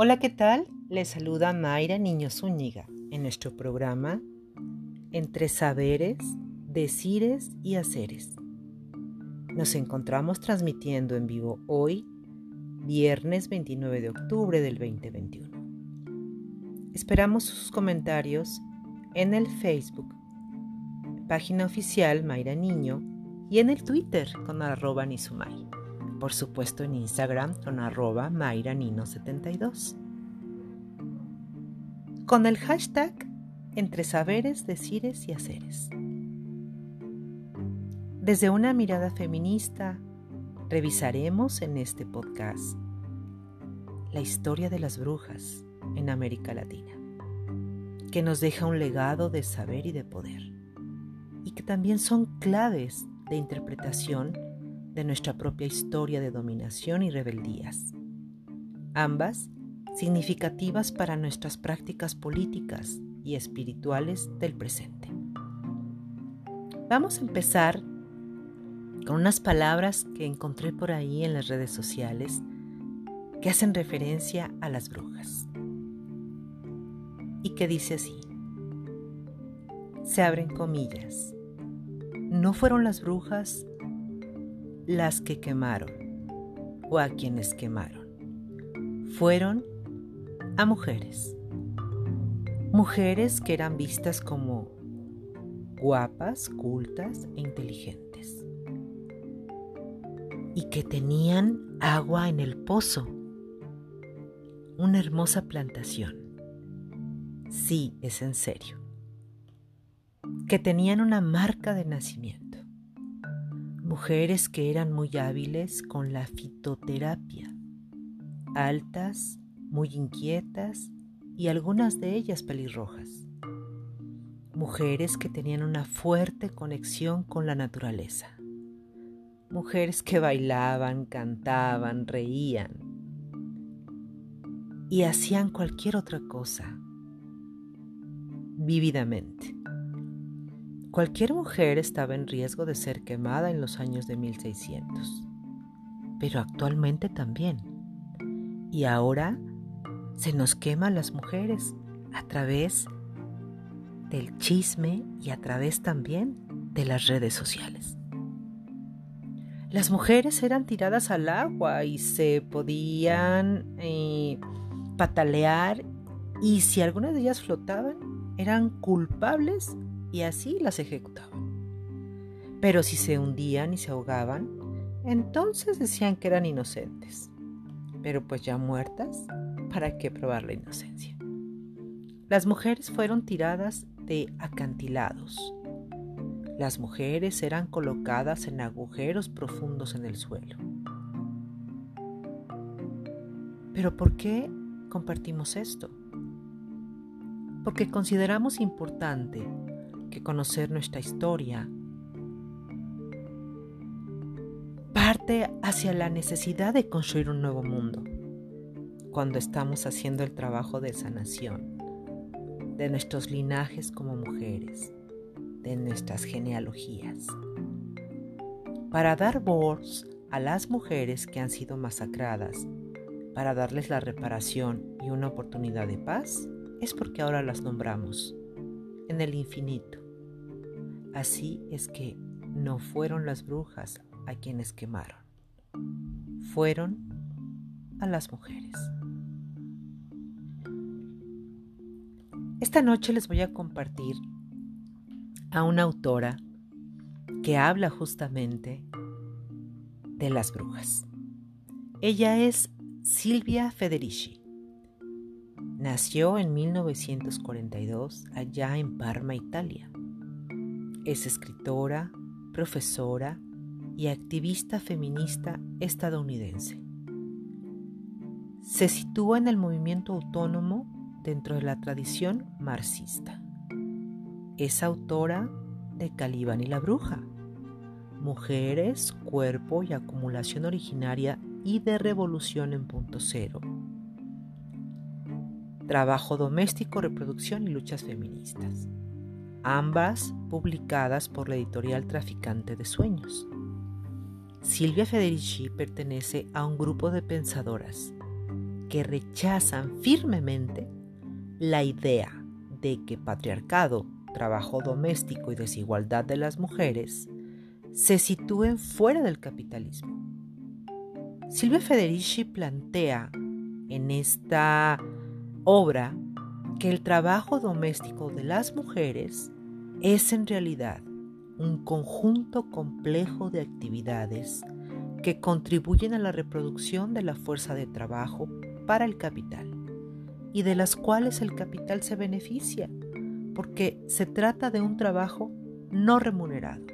Hola, ¿qué tal? Les saluda Mayra Niño Zúñiga en nuestro programa Entre Saberes, Decires y Haceres. Nos encontramos transmitiendo en vivo hoy, viernes 29 de octubre del 2021. Esperamos sus comentarios en el Facebook, página oficial Mayra Niño, y en el Twitter con arroba por supuesto en Instagram con arroba mayranino72. Con el hashtag entre saberes, decires y haceres. Desde una mirada feminista, revisaremos en este podcast la historia de las brujas en América Latina, que nos deja un legado de saber y de poder, y que también son claves de interpretación de nuestra propia historia de dominación y rebeldías, ambas significativas para nuestras prácticas políticas y espirituales del presente. Vamos a empezar con unas palabras que encontré por ahí en las redes sociales que hacen referencia a las brujas y que dice así, se abren comillas, no fueron las brujas las que quemaron o a quienes quemaron. Fueron a mujeres. Mujeres que eran vistas como guapas, cultas e inteligentes. Y que tenían agua en el pozo. Una hermosa plantación. Sí, es en serio. Que tenían una marca de nacimiento mujeres que eran muy hábiles con la fitoterapia, altas, muy inquietas y algunas de ellas pelirrojas. Mujeres que tenían una fuerte conexión con la naturaleza. Mujeres que bailaban, cantaban, reían y hacían cualquier otra cosa vívidamente. Cualquier mujer estaba en riesgo de ser quemada en los años de 1600, pero actualmente también. Y ahora se nos queman las mujeres a través del chisme y a través también de las redes sociales. Las mujeres eran tiradas al agua y se podían eh, patalear y si algunas de ellas flotaban, eran culpables y así las ejecutaban. Pero si se hundían y se ahogaban, entonces decían que eran inocentes. Pero pues ya muertas, ¿para qué probar la inocencia? Las mujeres fueron tiradas de acantilados. Las mujeres eran colocadas en agujeros profundos en el suelo. Pero ¿por qué compartimos esto? Porque consideramos importante que conocer nuestra historia parte hacia la necesidad de construir un nuevo mundo cuando estamos haciendo el trabajo de sanación de nuestros linajes como mujeres, de nuestras genealogías, para dar voz a las mujeres que han sido masacradas, para darles la reparación y una oportunidad de paz, es porque ahora las nombramos en el infinito. Así es que no fueron las brujas a quienes quemaron, fueron a las mujeres. Esta noche les voy a compartir a una autora que habla justamente de las brujas. Ella es Silvia Federici. Nació en 1942 allá en Parma, Italia. Es escritora, profesora y activista feminista estadounidense. Se sitúa en el movimiento autónomo dentro de la tradición marxista. Es autora de Caliban y la Bruja, Mujeres, Cuerpo y Acumulación Originaria y de Revolución en Punto Cero, Trabajo doméstico, reproducción y luchas feministas, ambas publicadas por la editorial Traficante de Sueños. Silvia Federici pertenece a un grupo de pensadoras que rechazan firmemente la idea de que patriarcado, trabajo doméstico y desigualdad de las mujeres se sitúen fuera del capitalismo. Silvia Federici plantea en esta obra que el trabajo doméstico de las mujeres es en realidad un conjunto complejo de actividades que contribuyen a la reproducción de la fuerza de trabajo para el capital y de las cuales el capital se beneficia, porque se trata de un trabajo no remunerado,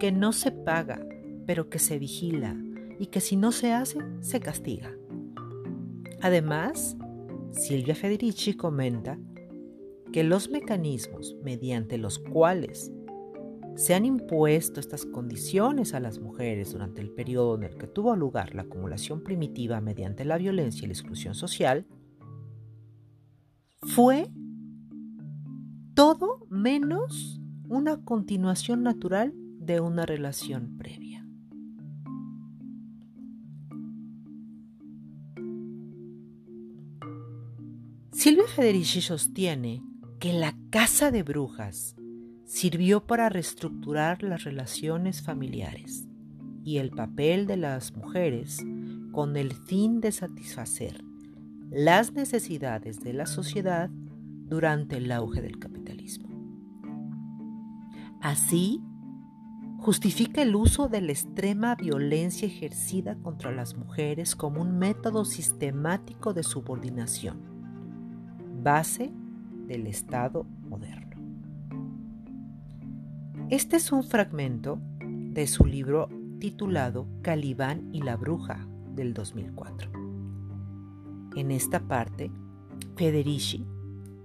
que no se paga, pero que se vigila y que si no se hace, se castiga. Además, Silvia Federici comenta que los mecanismos mediante los cuales se han impuesto estas condiciones a las mujeres durante el periodo en el que tuvo lugar la acumulación primitiva mediante la violencia y la exclusión social, fue todo menos una continuación natural de una relación previa. Silvia Federici sostiene que la casa de brujas sirvió para reestructurar las relaciones familiares y el papel de las mujeres con el fin de satisfacer las necesidades de la sociedad durante el auge del capitalismo. Así, justifica el uso de la extrema violencia ejercida contra las mujeres como un método sistemático de subordinación, base del Estado moderno. Este es un fragmento de su libro titulado Calibán y la Bruja del 2004. En esta parte, Federici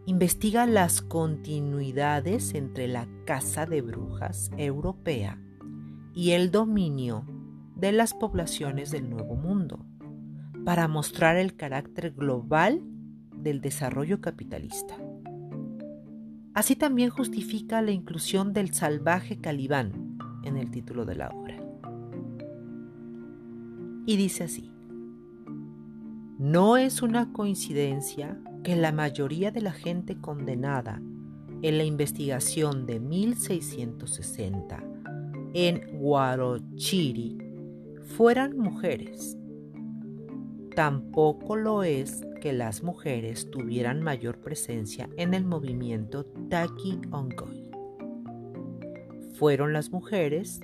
investiga las continuidades entre la Casa de Brujas europea y el dominio de las poblaciones del Nuevo Mundo, para mostrar el carácter global del desarrollo capitalista. Así también justifica la inclusión del salvaje calibán en el título de la obra. Y dice así, no es una coincidencia que la mayoría de la gente condenada en la investigación de 1660 en Guarochiri fueran mujeres. Tampoco lo es que las mujeres tuvieran mayor presencia en el movimiento Taki Ongoy. Fueron las mujeres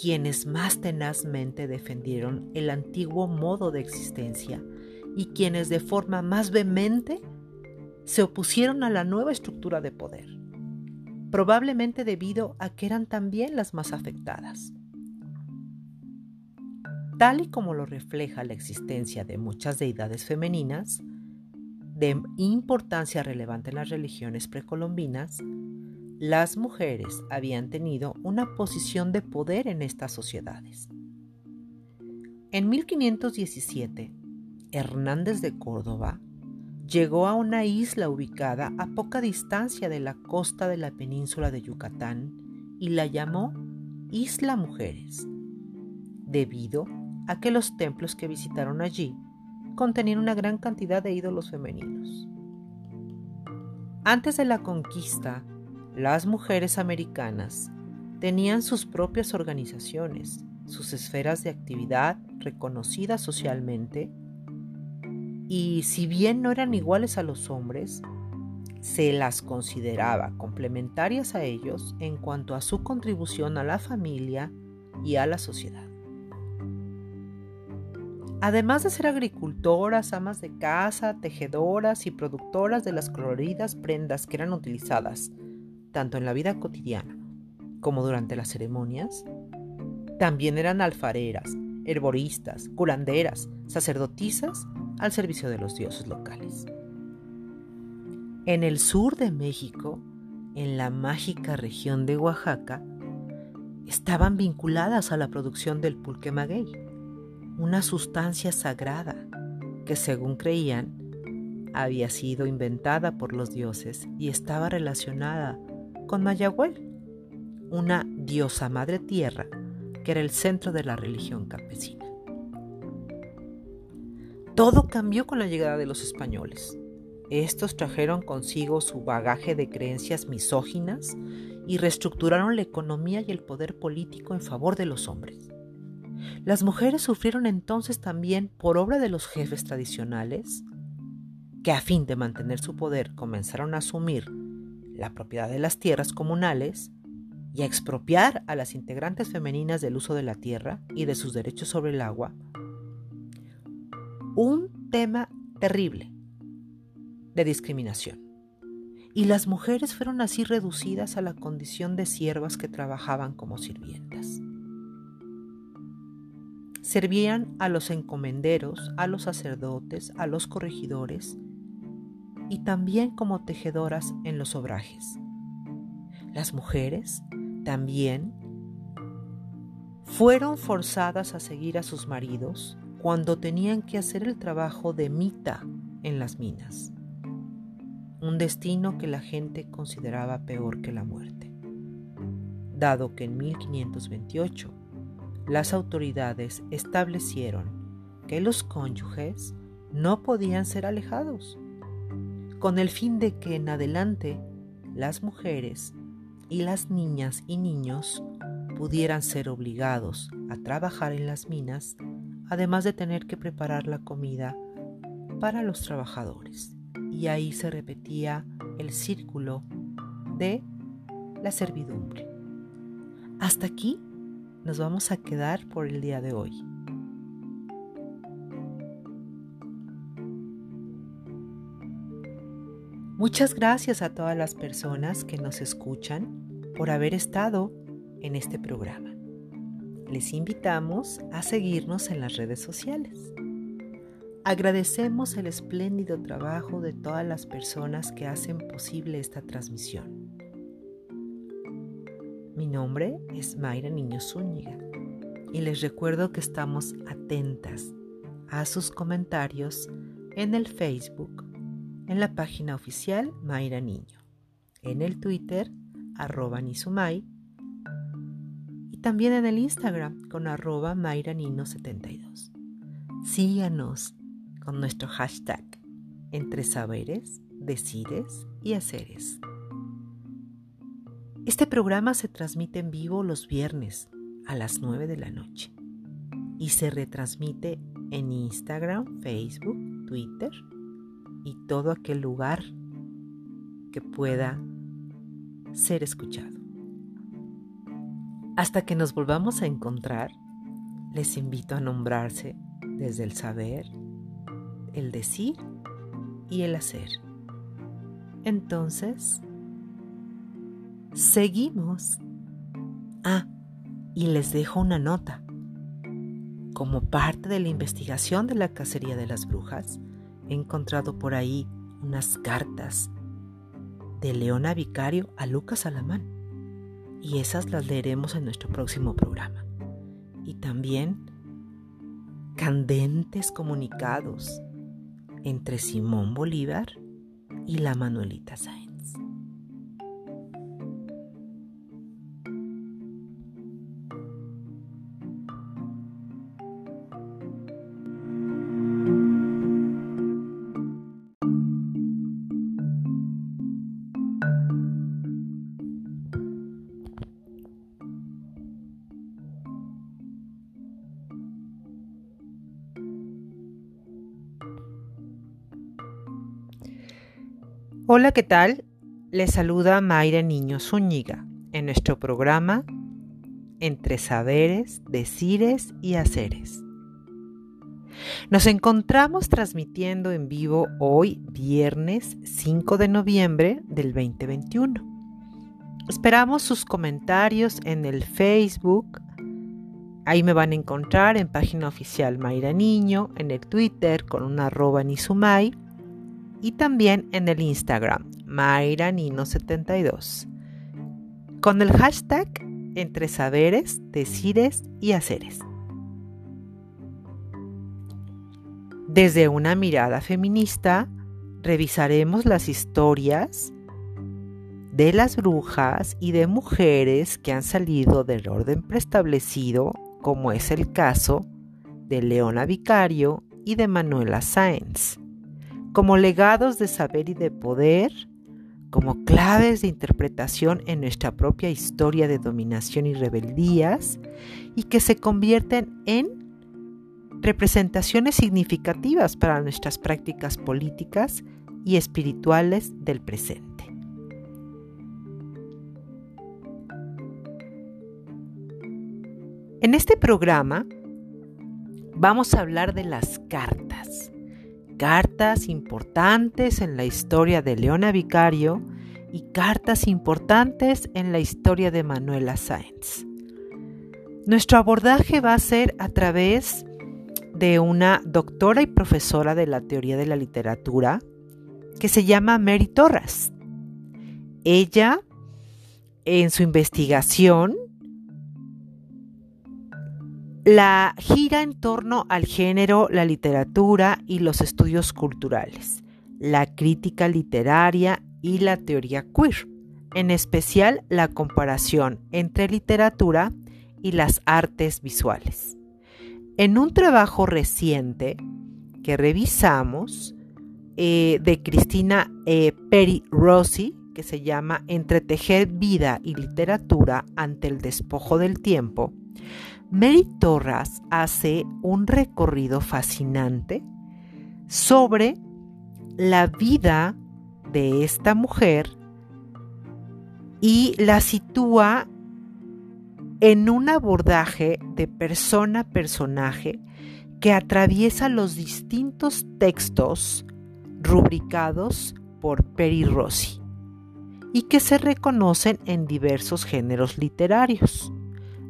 quienes más tenazmente defendieron el antiguo modo de existencia y quienes de forma más vehemente se opusieron a la nueva estructura de poder, probablemente debido a que eran también las más afectadas. Tal y como lo refleja la existencia de muchas deidades femeninas, de importancia relevante en las religiones precolombinas, las mujeres habían tenido una posición de poder en estas sociedades. En 1517, Hernández de Córdoba llegó a una isla ubicada a poca distancia de la costa de la península de Yucatán y la llamó Isla Mujeres, debido a que los templos que visitaron allí contenían una gran cantidad de ídolos femeninos. Antes de la conquista, las mujeres americanas tenían sus propias organizaciones, sus esferas de actividad reconocidas socialmente, y si bien no eran iguales a los hombres, se las consideraba complementarias a ellos en cuanto a su contribución a la familia y a la sociedad. Además de ser agricultoras, amas de casa, tejedoras y productoras de las coloridas prendas que eran utilizadas tanto en la vida cotidiana como durante las ceremonias, también eran alfareras, herboristas, curanderas, sacerdotisas al servicio de los dioses locales. En el sur de México, en la mágica región de Oaxaca, estaban vinculadas a la producción del pulque maguey una sustancia sagrada que según creían había sido inventada por los dioses y estaba relacionada con Mayahuel, una diosa madre tierra que era el centro de la religión campesina. Todo cambió con la llegada de los españoles. Estos trajeron consigo su bagaje de creencias misóginas y reestructuraron la economía y el poder político en favor de los hombres. Las mujeres sufrieron entonces también por obra de los jefes tradicionales, que a fin de mantener su poder comenzaron a asumir la propiedad de las tierras comunales y a expropiar a las integrantes femeninas del uso de la tierra y de sus derechos sobre el agua. Un tema terrible de discriminación. Y las mujeres fueron así reducidas a la condición de siervas que trabajaban como sirvientas. Servían a los encomenderos, a los sacerdotes, a los corregidores y también como tejedoras en los obrajes. Las mujeres también fueron forzadas a seguir a sus maridos cuando tenían que hacer el trabajo de mita en las minas, un destino que la gente consideraba peor que la muerte, dado que en 1528 las autoridades establecieron que los cónyuges no podían ser alejados, con el fin de que en adelante las mujeres y las niñas y niños pudieran ser obligados a trabajar en las minas, además de tener que preparar la comida para los trabajadores. Y ahí se repetía el círculo de la servidumbre. Hasta aquí nos vamos a quedar por el día de hoy. Muchas gracias a todas las personas que nos escuchan por haber estado en este programa. Les invitamos a seguirnos en las redes sociales. Agradecemos el espléndido trabajo de todas las personas que hacen posible esta transmisión. Mi nombre es Mayra Niño Zúñiga y les recuerdo que estamos atentas a sus comentarios en el Facebook en la página oficial Mayra Niño, en el Twitter arroba y también en el Instagram con arroba Mayra Nino 72. Síganos con nuestro hashtag entre saberes, decires y haceres. Este programa se transmite en vivo los viernes a las 9 de la noche y se retransmite en Instagram, Facebook, Twitter y todo aquel lugar que pueda ser escuchado. Hasta que nos volvamos a encontrar, les invito a nombrarse desde el saber, el decir y el hacer. Entonces, seguimos. Ah, y les dejo una nota. Como parte de la investigación de la cacería de las brujas, he encontrado por ahí unas cartas de Leona Vicario a Lucas Alamán. Y esas las leeremos en nuestro próximo programa. Y también candentes comunicados entre Simón Bolívar y la Manuelita Sáenz. Hola, ¿qué tal? Les saluda Mayra Niño Zúñiga en nuestro programa Entre Saberes, Decires y Haceres. Nos encontramos transmitiendo en vivo hoy, viernes 5 de noviembre del 2021. Esperamos sus comentarios en el Facebook. Ahí me van a encontrar en página oficial Mayra Niño, en el Twitter con una arroba Nizumay y también en el Instagram MayraNino72 con el hashtag entre saberes, decires y haceres. Desde una mirada feminista, revisaremos las historias de las brujas y de mujeres que han salido del orden preestablecido, como es el caso de Leona Vicario y de Manuela Sáenz, como legados de saber y de poder, como claves de interpretación en nuestra propia historia de dominación y rebeldías, y que se convierten en representaciones significativas para nuestras prácticas políticas y espirituales del presente. En este programa vamos a hablar de las cartas, cartas importantes en la historia de Leona Vicario y cartas importantes en la historia de Manuela Sáenz. Nuestro abordaje va a ser a través de una doctora y profesora de la teoría de la literatura que se llama Mary Torres. Ella, en su investigación, la gira en torno al género, la literatura y los estudios culturales, la crítica literaria y la teoría queer, en especial la comparación entre literatura y las artes visuales. En un trabajo reciente que revisamos eh, de Cristina eh, Peri Rossi, que se llama Entretejer vida y literatura ante el despojo del tiempo, Mary Torras hace un recorrido fascinante sobre la vida de esta mujer y la sitúa en un abordaje de persona a personaje que atraviesa los distintos textos rubricados por Peri Rossi y que se reconocen en diversos géneros literarios,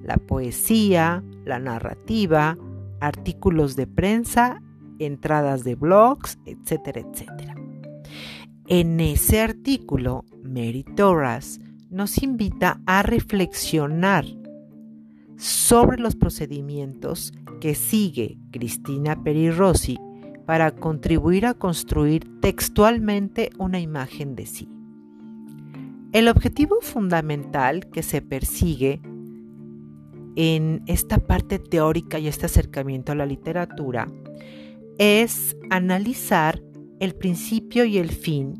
la poesía, la narrativa, artículos de prensa, entradas de blogs, etcétera, etcétera. En ese artículo, Mary Torras nos invita a reflexionar sobre los procedimientos que sigue Cristina Peri Rossi para contribuir a construir textualmente una imagen de sí. El objetivo fundamental que se persigue en esta parte teórica y este acercamiento a la literatura es analizar el principio y el fin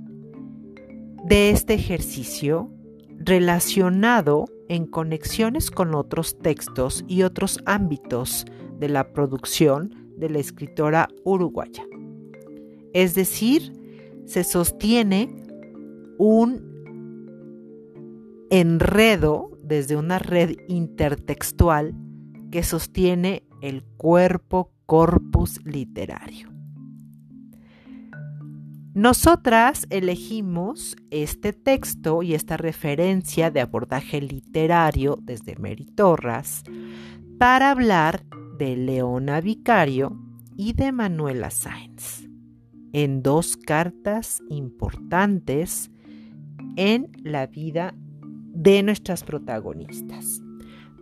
de este ejercicio relacionado en conexiones con otros textos y otros ámbitos de la producción de la escritora uruguaya. Es decir, se sostiene un enredo desde una red intertextual que sostiene el cuerpo corpus literario. Nosotras elegimos este texto y esta referencia de abordaje literario desde Mary Torras para hablar de Leona Vicario y de Manuela Sáenz en dos cartas importantes en la vida de nuestras protagonistas.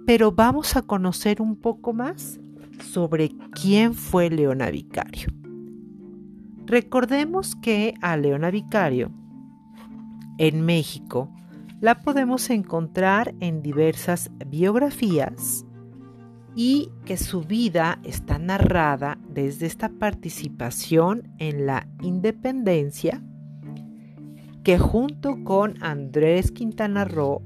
Pero vamos a conocer un poco más sobre quién fue Leona Vicario. Recordemos que a Leona Vicario en México la podemos encontrar en diversas biografías y que su vida está narrada desde esta participación en la independencia que junto con Andrés Quintana Roo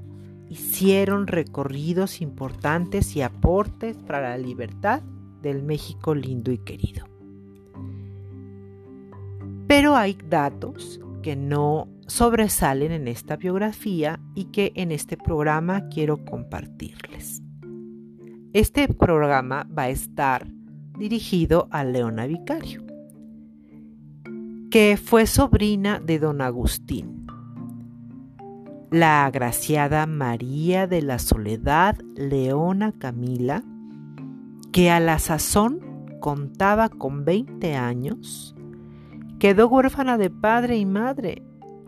hicieron recorridos importantes y aportes para la libertad del México lindo y querido. Pero hay datos que no sobresalen en esta biografía y que en este programa quiero compartirles. Este programa va a estar dirigido a Leona Vicario, que fue sobrina de don Agustín, la agraciada María de la Soledad Leona Camila, que a la sazón contaba con 20 años, Quedó huérfana de padre y madre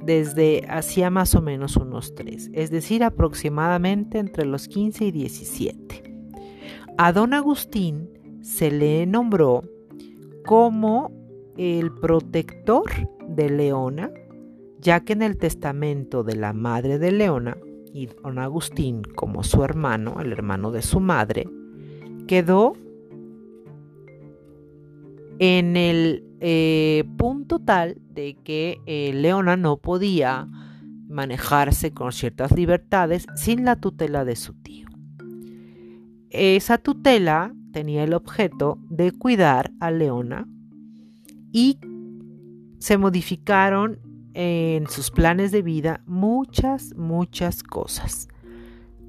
desde hacía más o menos unos tres, es decir, aproximadamente entre los 15 y 17. A don Agustín se le nombró como el protector de Leona, ya que en el testamento de la madre de Leona y don Agustín como su hermano, el hermano de su madre, quedó en el eh, punto tal de que eh, Leona no podía manejarse con ciertas libertades sin la tutela de su tío. Esa tutela tenía el objeto de cuidar a Leona y se modificaron en sus planes de vida muchas, muchas cosas.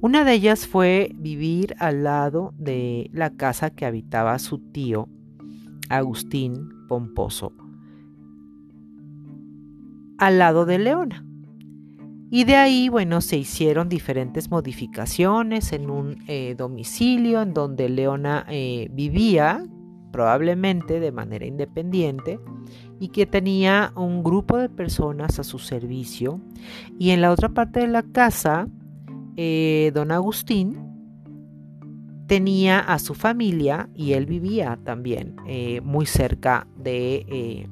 Una de ellas fue vivir al lado de la casa que habitaba su tío, Agustín Pomposo, al lado de Leona. Y de ahí, bueno, se hicieron diferentes modificaciones en un eh, domicilio en donde Leona eh, vivía, probablemente de manera independiente, y que tenía un grupo de personas a su servicio. Y en la otra parte de la casa, eh, don Agustín tenía a su familia y él vivía también eh, muy cerca de, eh,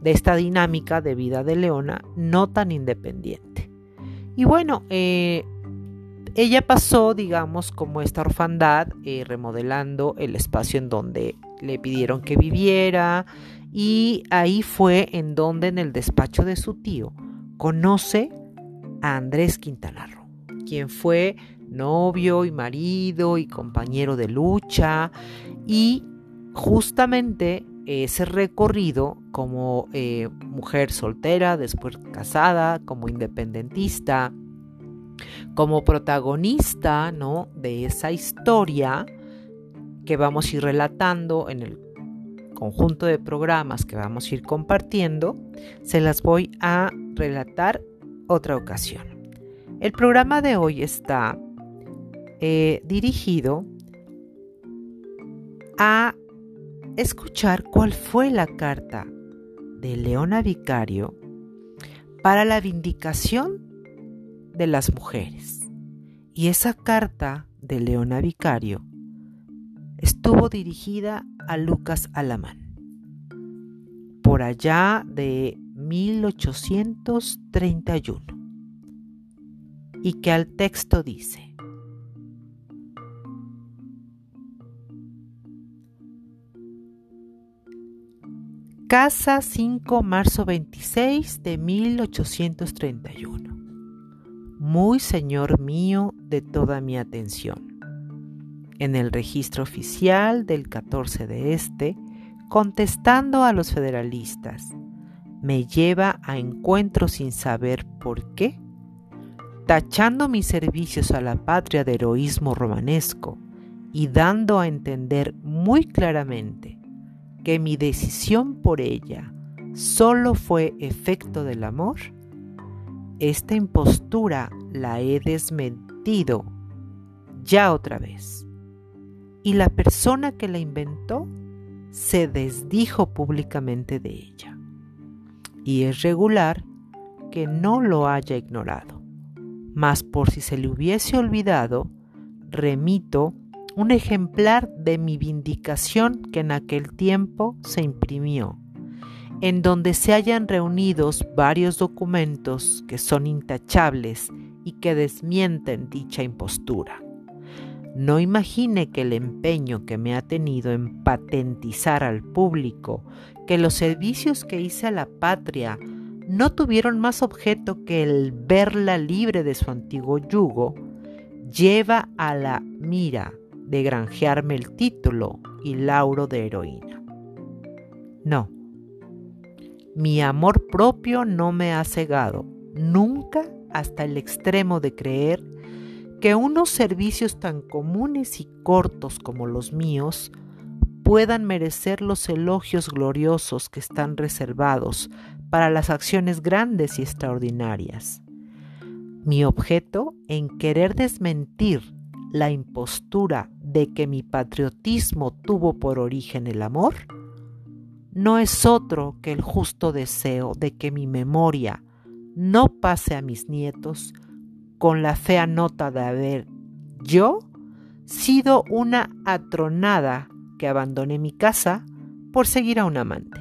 de, esta dinámica de vida de Leona, no tan independiente. Y bueno, ella pasó, digamos, como esta orfandad, remodelando el espacio en donde le pidieron que viviera, y ahí fue en donde en el despacho de su tío conoce a Andrés Quintana Roo, quien fue novio y marido y compañero de lucha y justamente ese recorrido como eh, mujer soltera, después casada, como independentista, como protagonista ¿no? de esa historia que vamos a ir relatando en el conjunto de programas que vamos a ir compartiendo, se las voy a relatar otra ocasión. El programa de hoy está eh, dirigido a escuchar cuál fue la carta de Leona Vicario para la vindicación de las mujeres. Y esa carta de Leona Vicario estuvo dirigida a Lucas Alamán. Por allá de 1831. Y que al texto dice, Casa 5, marzo 26 de 1831. Muy señor mío de toda mi atención en el registro oficial del 14 de este, contestando a los federalistas. Me lleva a encuentro sin saber por qué, tachando mis servicios a la patria de heroísmo romanesco y dando a entender muy claramente que mi decisión por ella solo fue efecto del amor, esta impostura la he desmentido ya otra vez y la persona que la inventó se desdijo públicamente de ella. Y es regular que no lo haya ignorado. Mas por si se le hubiese olvidado, remito un ejemplar de mi vindicación que en aquel tiempo se imprimió, en donde se hallan reunidos varios documentos que son intachables y que desmienten dicha impostura. No imagine que el empeño que me ha tenido en patentizar al público que los servicios que hice a la patria no tuvieron más objeto que el verla libre de su antiguo yugo, lleva a la mira de granjearme el título y lauro de heroína. No, mi amor propio no me ha cegado, nunca hasta el extremo de creer que unos servicios tan comunes y cortos como los míos puedan merecer los elogios gloriosos que están reservados para las acciones grandes y extraordinarias. Mi objeto en querer desmentir la impostura de que mi patriotismo tuvo por origen el amor, no es otro que el justo deseo de que mi memoria no pase a mis nietos con la fea nota de haber yo sido una atronada que abandoné mi casa por seguir a un amante.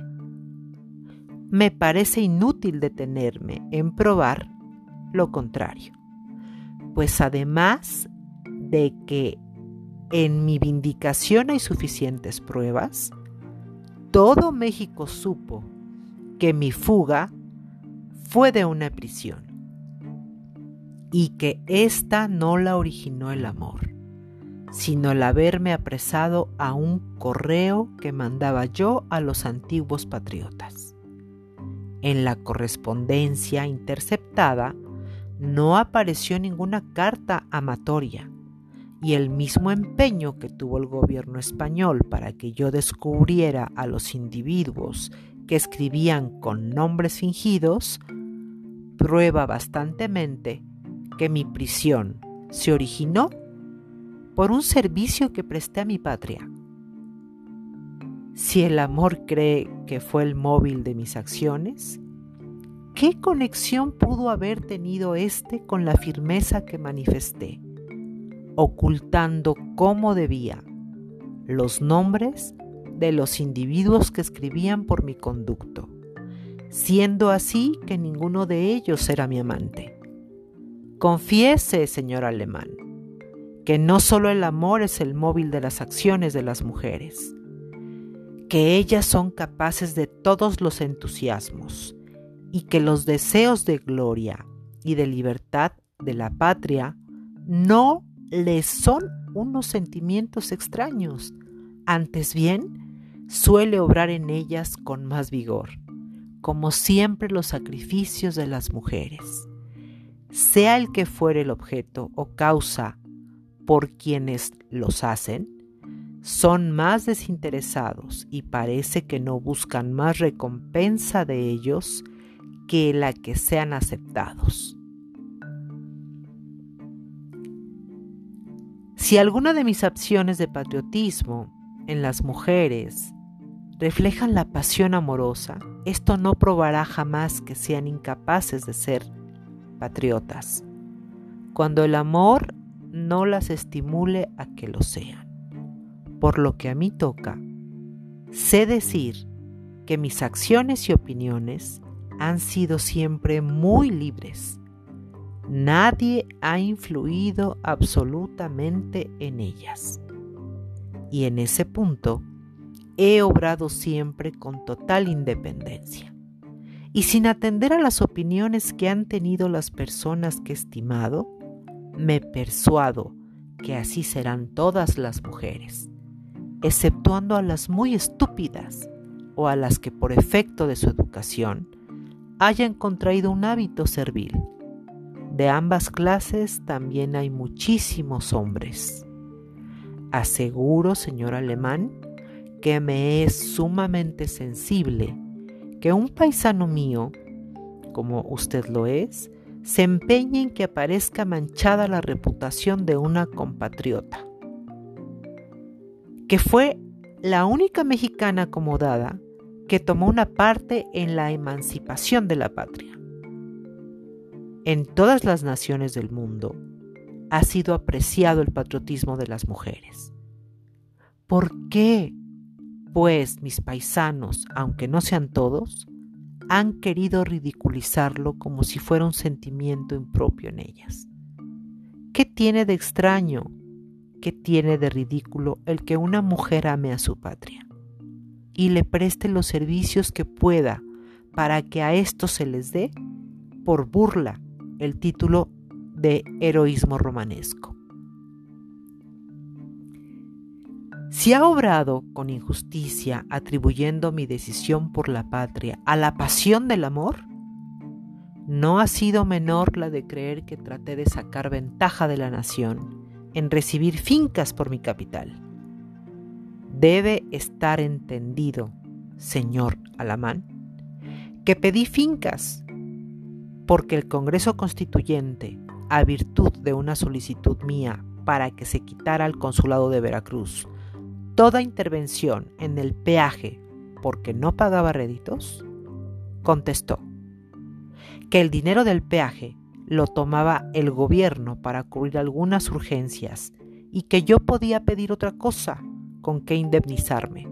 me parece inútil detenerme en probar lo contrario. Pues además de que en mi vindicación hay suficientes pruebas, todo México supo que mi fuga fue de una prisión y que ésta no la originó el amor, sino el haberme apresado a un correo que mandaba yo a los antiguos patriotas. En la correspondencia interceptada no apareció ninguna carta amatoria y el mismo empeño que tuvo el gobierno español para que yo descubriera a los individuos que escribían con nombres fingidos, prueba bastantemente que mi prisión se originó por un servicio que presté a mi patria. Si el amor cree que fue el móvil de mis acciones, ¿qué conexión pudo haber tenido éste con la firmeza que manifesté? Ocultando como debía los nombres de los individuos que escribían por mi conducto, siendo así que ninguno de ellos era mi amante. Confiese, señor alemán, que no solo el amor es el móvil de las acciones de las mujeres, que ellas son capaces de todos los entusiasmos y que los deseos de gloria y de libertad de la patria no les son unos sentimientos extraños, antes bien suele obrar en ellas con más vigor, como siempre los sacrificios de las mujeres. Sea el que fuere el objeto o causa por quienes los hacen, son más desinteresados y parece que no buscan más recompensa de ellos que la que sean aceptados. Si alguna de mis acciones de patriotismo en las mujeres reflejan la pasión amorosa, esto no probará jamás que sean incapaces de ser patriotas, cuando el amor no las estimule a que lo sean. Por lo que a mí toca, sé decir que mis acciones y opiniones han sido siempre muy libres Nadie ha influido absolutamente en ellas. Y en ese punto he obrado siempre con total independencia y sin atender a las opiniones que han tenido las personas que he estimado, me persuado que así serán todas las mujeres, exceptuando a las muy estúpidas o a las que por efecto de su educación hayan contraído un hábito servil de ambas clases también hay muchísimos hombres. Aseguro, señor alemán, que me es sumamente sensible que un paisano mío, como usted lo es, se empeñe en que aparezca manchada la reputación de una compatriota, que fue la única mexicana acomodada que tomó una parte en la emancipación de la patria en todas las naciones del mundo ha sido apreciado el patriotismo de las mujeres. ¿Por qué, pues, mis paisanos, aunque no sean todos, han querido ridiculizarlo como si fuera un sentimiento impropio en ellas? ¿Qué tiene de extraño, qué tiene de ridículo el que una mujer ame a su patria y le preste los servicios que pueda para que a esto se les dé por burla el título de heroísmo romanesco. Si ha obrado con injusticia atribuyendo mi decisión por la patria a la pasión del amor, no ha sido menor la de creer que traté de sacar ventaja de la nación en recibir fincas por mi capital. Debe estar entendido, señor Alamán, que pedí fincas porque el Congreso Constituyente, a virtud de una solicitud mía para que se quitara al Consulado de Veracruz toda intervención en el peaje porque no pagaba réditos, contestó que el dinero del peaje lo tomaba el gobierno para cubrir algunas urgencias y que yo podía pedir otra cosa con que indemnizarme,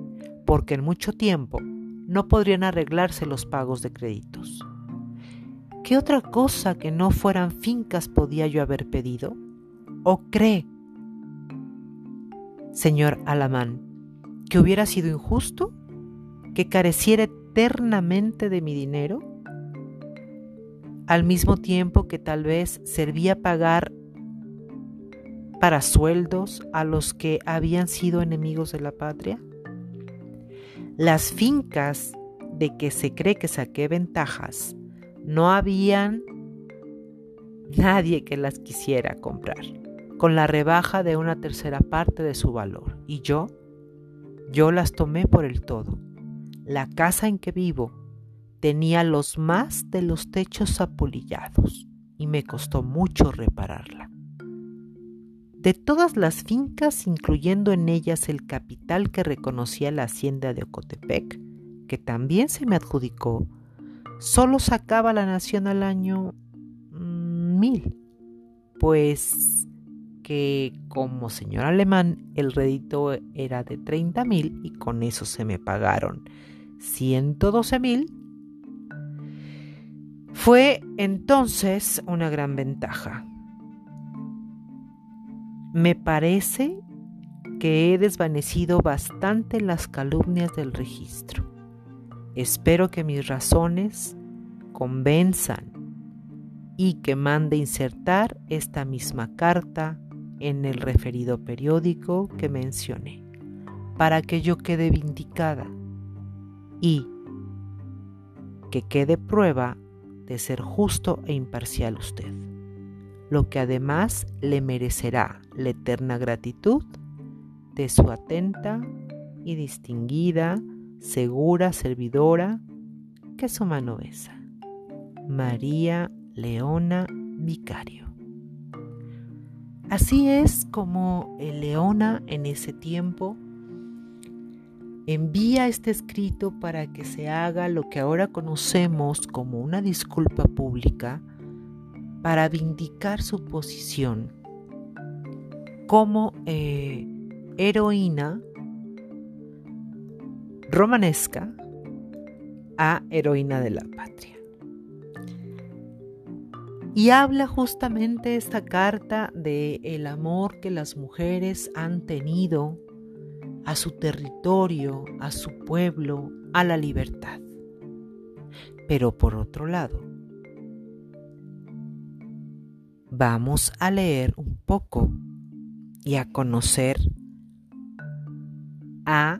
porque en mucho tiempo no podrían arreglarse los pagos de créditos. ¿Qué otra cosa que no fueran fincas podía yo haber pedido? ¿O cree, señor Alamán, que hubiera sido injusto que careciera eternamente de mi dinero? Al mismo tiempo que tal vez servía pagar para sueldos a los que habían sido enemigos de la patria? Las fincas de que se cree que saqué ventajas no habían nadie que las quisiera comprar, con la rebaja de una tercera parte de su valor. Y yo, yo las tomé por el todo. La casa en que vivo tenía los más de los techos apolillados y me costó mucho repararla. De todas las fincas, incluyendo en ellas el capital que reconocía la hacienda de Ocotepec, que también se me adjudicó, solo sacaba la nación al año mm, mil, pues que como señor alemán el rédito era de 30 mil y con eso se me pagaron 112 mil, fue entonces una gran ventaja. Me parece que he desvanecido bastante las calumnias del registro. Espero que mis razones convenzan y que mande insertar esta misma carta en el referido periódico que mencioné, para que yo quede vindicada y que quede prueba de ser justo e imparcial usted, lo que además le merecerá la eterna gratitud de su atenta y distinguida segura servidora que su mano besa. María Leona Vicario. Así es como Leona en ese tiempo envía este escrito para que se haga lo que ahora conocemos como una disculpa pública para vindicar su posición como eh, heroína romanesca a heroína de la patria. Y habla justamente esta carta de el amor que las mujeres han tenido a su territorio, a su pueblo, a la libertad. Pero por otro lado, vamos a leer un poco y a conocer a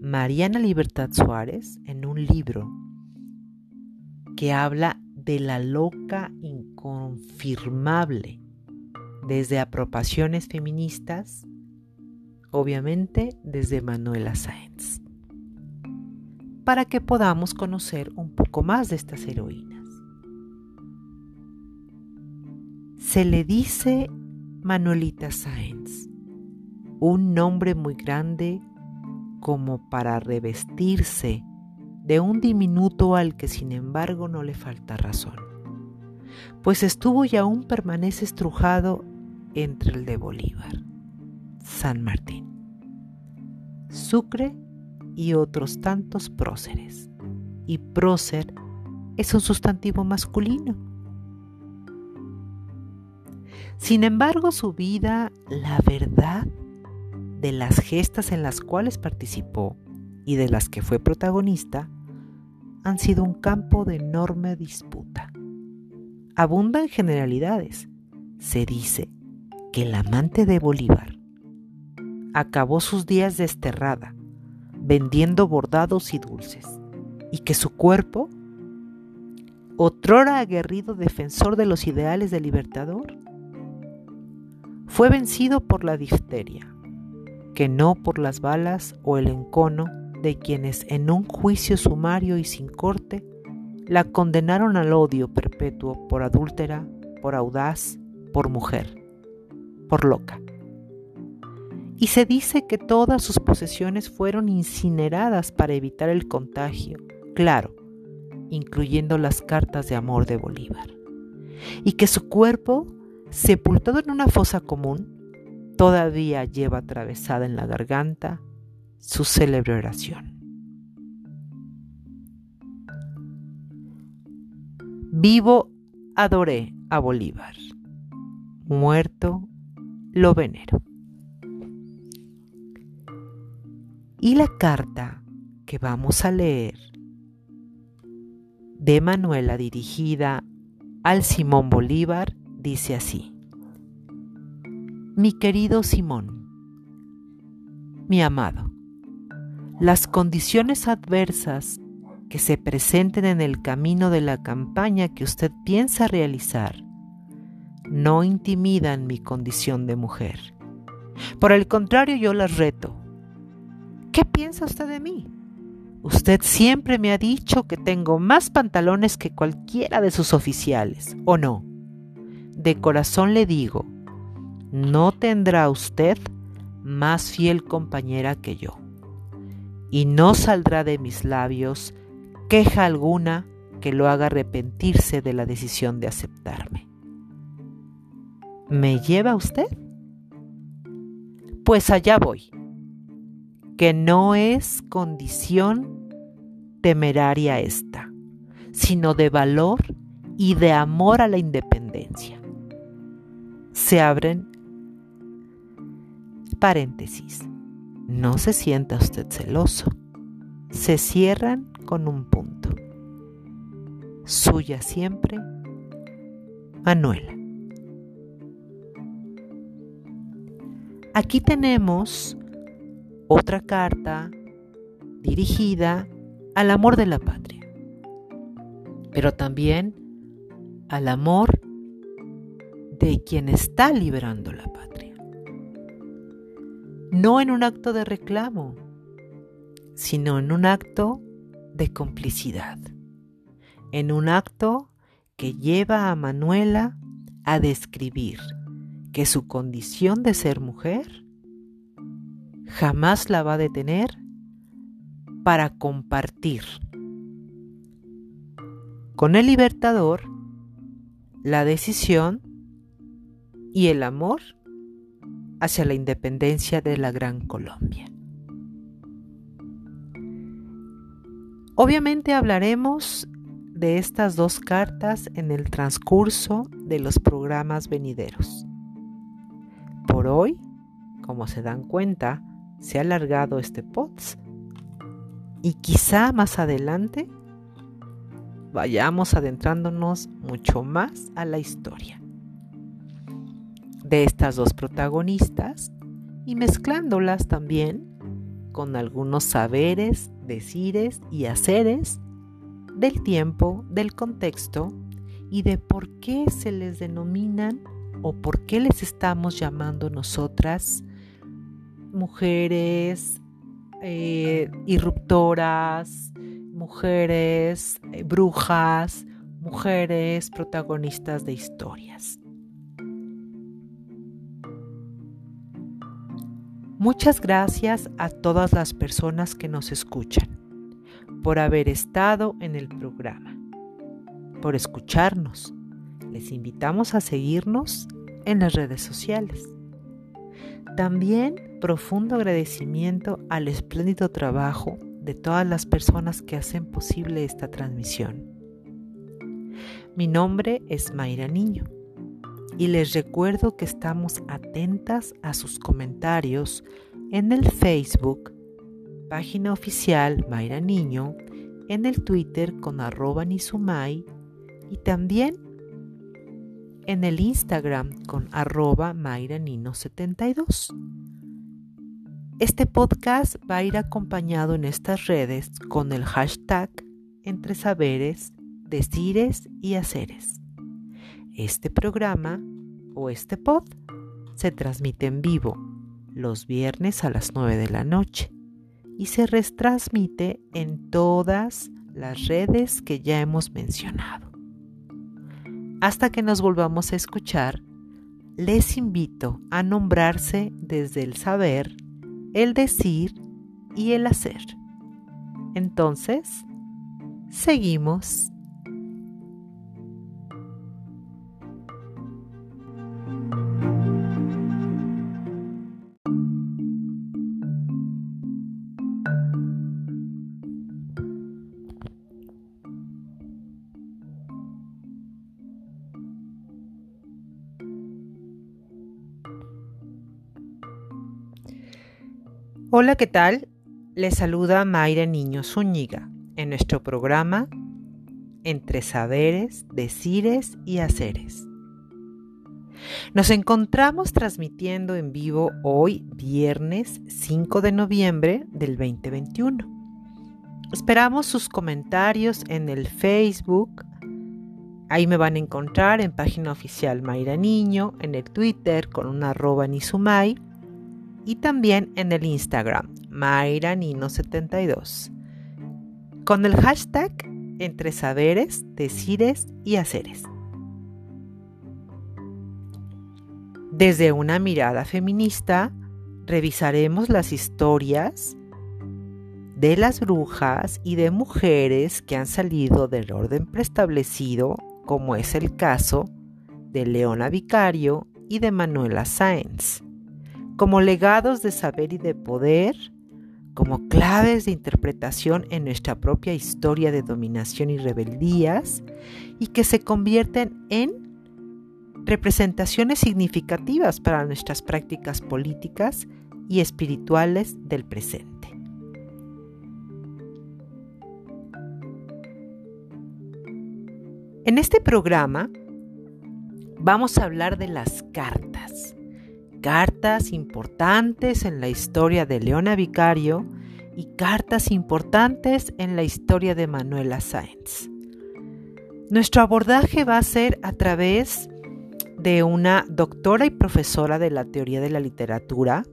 Mariana Libertad Suárez en un libro que habla de la loca inconfirmable desde apropiaciones feministas, obviamente desde Manuela Sáenz, para que podamos conocer un poco más de estas heroínas. Se le dice Manuelita Sáenz, un nombre muy grande como para revestirse de un diminuto al que sin embargo no le falta razón, pues estuvo y aún permanece estrujado entre el de Bolívar, San Martín, Sucre y otros tantos próceres. Y prócer es un sustantivo masculino. Sin embargo, su vida, la verdad, de las gestas en las cuales participó y de las que fue protagonista han sido un campo de enorme disputa. Abundan generalidades. Se dice que el amante de Bolívar acabó sus días desterrada, vendiendo bordados y dulces, y que su cuerpo, otrora aguerrido defensor de los ideales del libertador, fue vencido por la difteria que no por las balas o el encono de quienes en un juicio sumario y sin corte la condenaron al odio perpetuo por adúltera, por audaz, por mujer, por loca. Y se dice que todas sus posesiones fueron incineradas para evitar el contagio, claro, incluyendo las cartas de amor de Bolívar, y que su cuerpo, sepultado en una fosa común, todavía lleva atravesada en la garganta su célebre oración. Vivo adoré a Bolívar, muerto lo venero. Y la carta que vamos a leer de Manuela dirigida al Simón Bolívar dice así. Mi querido Simón, mi amado, las condiciones adversas que se presenten en el camino de la campaña que usted piensa realizar no intimidan mi condición de mujer. Por el contrario, yo las reto. ¿Qué piensa usted de mí? Usted siempre me ha dicho que tengo más pantalones que cualquiera de sus oficiales, ¿o no? De corazón le digo, no tendrá usted más fiel compañera que yo y no saldrá de mis labios queja alguna que lo haga arrepentirse de la decisión de aceptarme. ¿Me lleva usted? Pues allá voy, que no es condición temeraria esta, sino de valor y de amor a la independencia. Se abren paréntesis. No se sienta usted celoso. Se cierran con un punto. Suya siempre, Manuela. Aquí tenemos otra carta dirigida al amor de la patria, pero también al amor de quien está liberando la patria no en un acto de reclamo, sino en un acto de complicidad, en un acto que lleva a Manuela a describir que su condición de ser mujer jamás la va a detener para compartir con el libertador la decisión y el amor hacia la independencia de la Gran Colombia. Obviamente hablaremos de estas dos cartas en el transcurso de los programas venideros. Por hoy, como se dan cuenta, se ha alargado este POTS y quizá más adelante vayamos adentrándonos mucho más a la historia de estas dos protagonistas y mezclándolas también con algunos saberes, decires y haceres del tiempo, del contexto y de por qué se les denominan o por qué les estamos llamando nosotras mujeres eh, irruptoras, mujeres eh, brujas, mujeres protagonistas de historias. Muchas gracias a todas las personas que nos escuchan por haber estado en el programa, por escucharnos. Les invitamos a seguirnos en las redes sociales. También profundo agradecimiento al espléndido trabajo de todas las personas que hacen posible esta transmisión. Mi nombre es Mayra Niño y les recuerdo que estamos atentas a sus comentarios en el Facebook, página oficial Mayra Niño, en el Twitter con arroba Nizumay y también en el Instagram con arroba Mayra Nino 72. Este podcast va a ir acompañado en estas redes con el hashtag entre saberes, decires y haceres. Este programa o este pod se transmite en vivo los viernes a las 9 de la noche y se retransmite en todas las redes que ya hemos mencionado. Hasta que nos volvamos a escuchar, les invito a nombrarse desde el saber, el decir y el hacer. Entonces, seguimos. Hola, ¿qué tal? Les saluda Mayra Niño Zúñiga en nuestro programa Entre Saberes, Decires y Haceres. Nos encontramos transmitiendo en vivo hoy, viernes 5 de noviembre del 2021. Esperamos sus comentarios en el Facebook. Ahí me van a encontrar en página oficial Mayra Niño, en el Twitter con una arroba Nizumay y también en el Instagram Mayra Nino 72 con el hashtag entre saberes, decires y haceres. Desde una mirada feminista, revisaremos las historias de las brujas y de mujeres que han salido del orden preestablecido, como es el caso de Leona Vicario y de Manuela Sáenz como legados de saber y de poder, como claves de interpretación en nuestra propia historia de dominación y rebeldías, y que se convierten en representaciones significativas para nuestras prácticas políticas y espirituales del presente. En este programa vamos a hablar de las cartas cartas importantes en la historia de Leona Vicario y cartas importantes en la historia de Manuela Sáenz. Nuestro abordaje va a ser a través de una doctora y profesora de la teoría de la literatura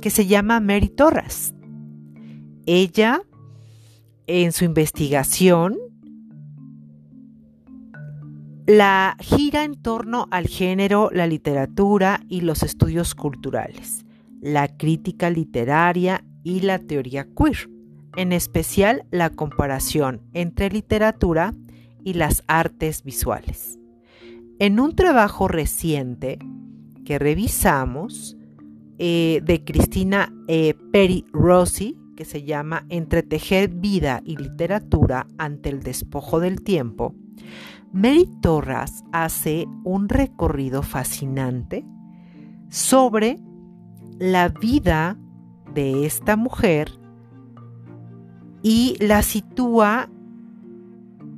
que se llama Mary Torres. Ella, en su investigación, la gira en torno al género, la literatura y los estudios culturales, la crítica literaria y la teoría queer, en especial la comparación entre literatura y las artes visuales. En un trabajo reciente que revisamos eh, de Cristina eh, Peri Rossi, que se llama Entretejer vida y literatura ante el despojo del tiempo, Mary Torras hace un recorrido fascinante sobre la vida de esta mujer y la sitúa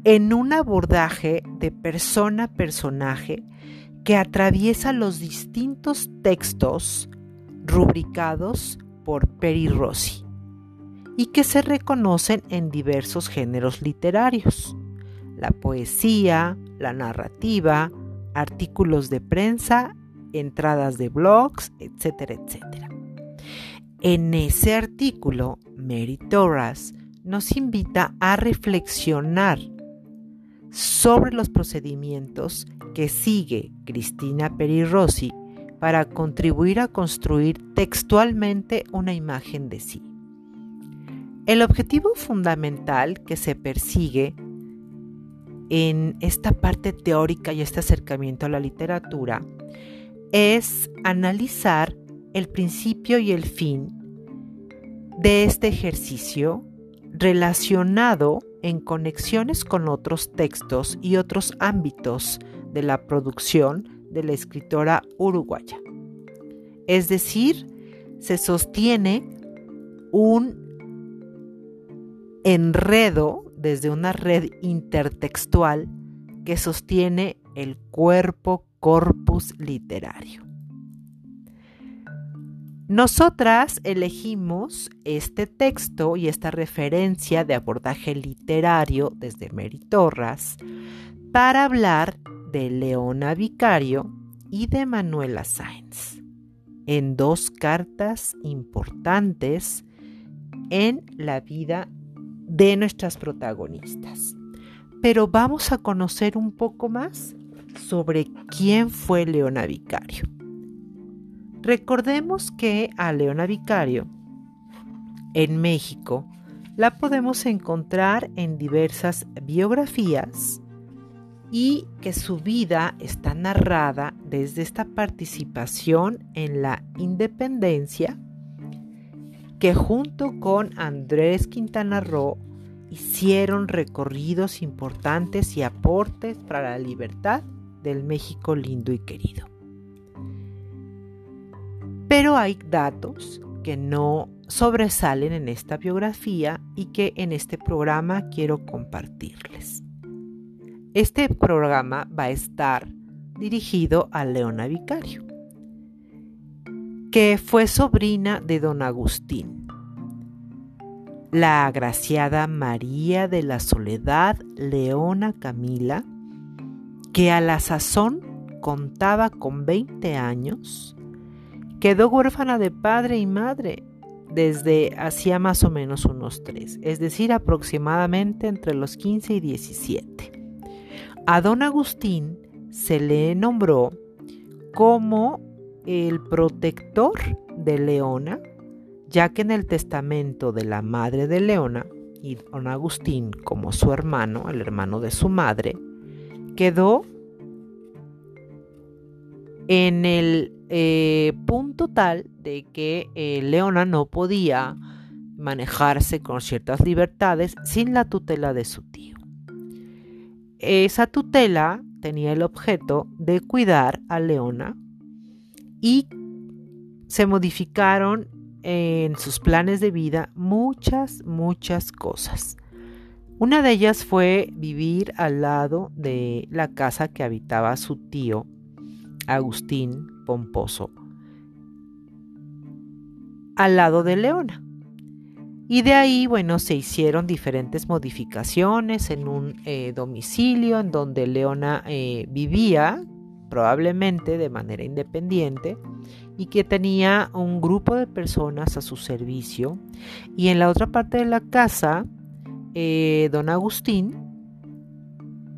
en un abordaje de persona a personaje que atraviesa los distintos textos rubricados por Peri Rossi y que se reconocen en diversos géneros literarios la poesía, la narrativa, artículos de prensa, entradas de blogs, etcétera, etcétera. En ese artículo, Mary Torres nos invita a reflexionar sobre los procedimientos que sigue Cristina Peri Rossi para contribuir a construir textualmente una imagen de sí. El objetivo fundamental que se persigue en esta parte teórica y este acercamiento a la literatura es analizar el principio y el fin de este ejercicio relacionado en conexiones con otros textos y otros ámbitos de la producción de la escritora uruguaya. Es decir, se sostiene un enredo desde una red intertextual que sostiene el cuerpo corpus literario. Nosotras elegimos este texto y esta referencia de abordaje literario desde Meritorras para hablar de Leona Vicario y de Manuela Sáenz en dos cartas importantes en la vida de nuestras protagonistas. Pero vamos a conocer un poco más sobre quién fue Leona Vicario. Recordemos que a Leona Vicario en México la podemos encontrar en diversas biografías y que su vida está narrada desde esta participación en la independencia que junto con Andrés Quintana Roo hicieron recorridos importantes y aportes para la libertad del México lindo y querido. Pero hay datos que no sobresalen en esta biografía y que en este programa quiero compartirles. Este programa va a estar dirigido a Leona Vicario, que fue sobrina de don Agustín. La agraciada María de la Soledad Leona Camila, que a la sazón contaba con 20 años, quedó huérfana de padre y madre desde hacía más o menos unos tres, es decir, aproximadamente entre los 15 y 17. A don Agustín se le nombró como el protector de Leona, ya que en el testamento de la madre de Leona y don Agustín como su hermano, el hermano de su madre, quedó en el eh, punto tal de que eh, Leona no podía manejarse con ciertas libertades sin la tutela de su tío. Esa tutela tenía el objeto de cuidar a Leona y se modificaron en sus planes de vida muchas, muchas cosas. Una de ellas fue vivir al lado de la casa que habitaba su tío, Agustín Pomposo, al lado de Leona. Y de ahí, bueno, se hicieron diferentes modificaciones en un eh, domicilio en donde Leona eh, vivía, probablemente de manera independiente, y que tenía un grupo de personas a su servicio. Y en la otra parte de la casa, eh, don Agustín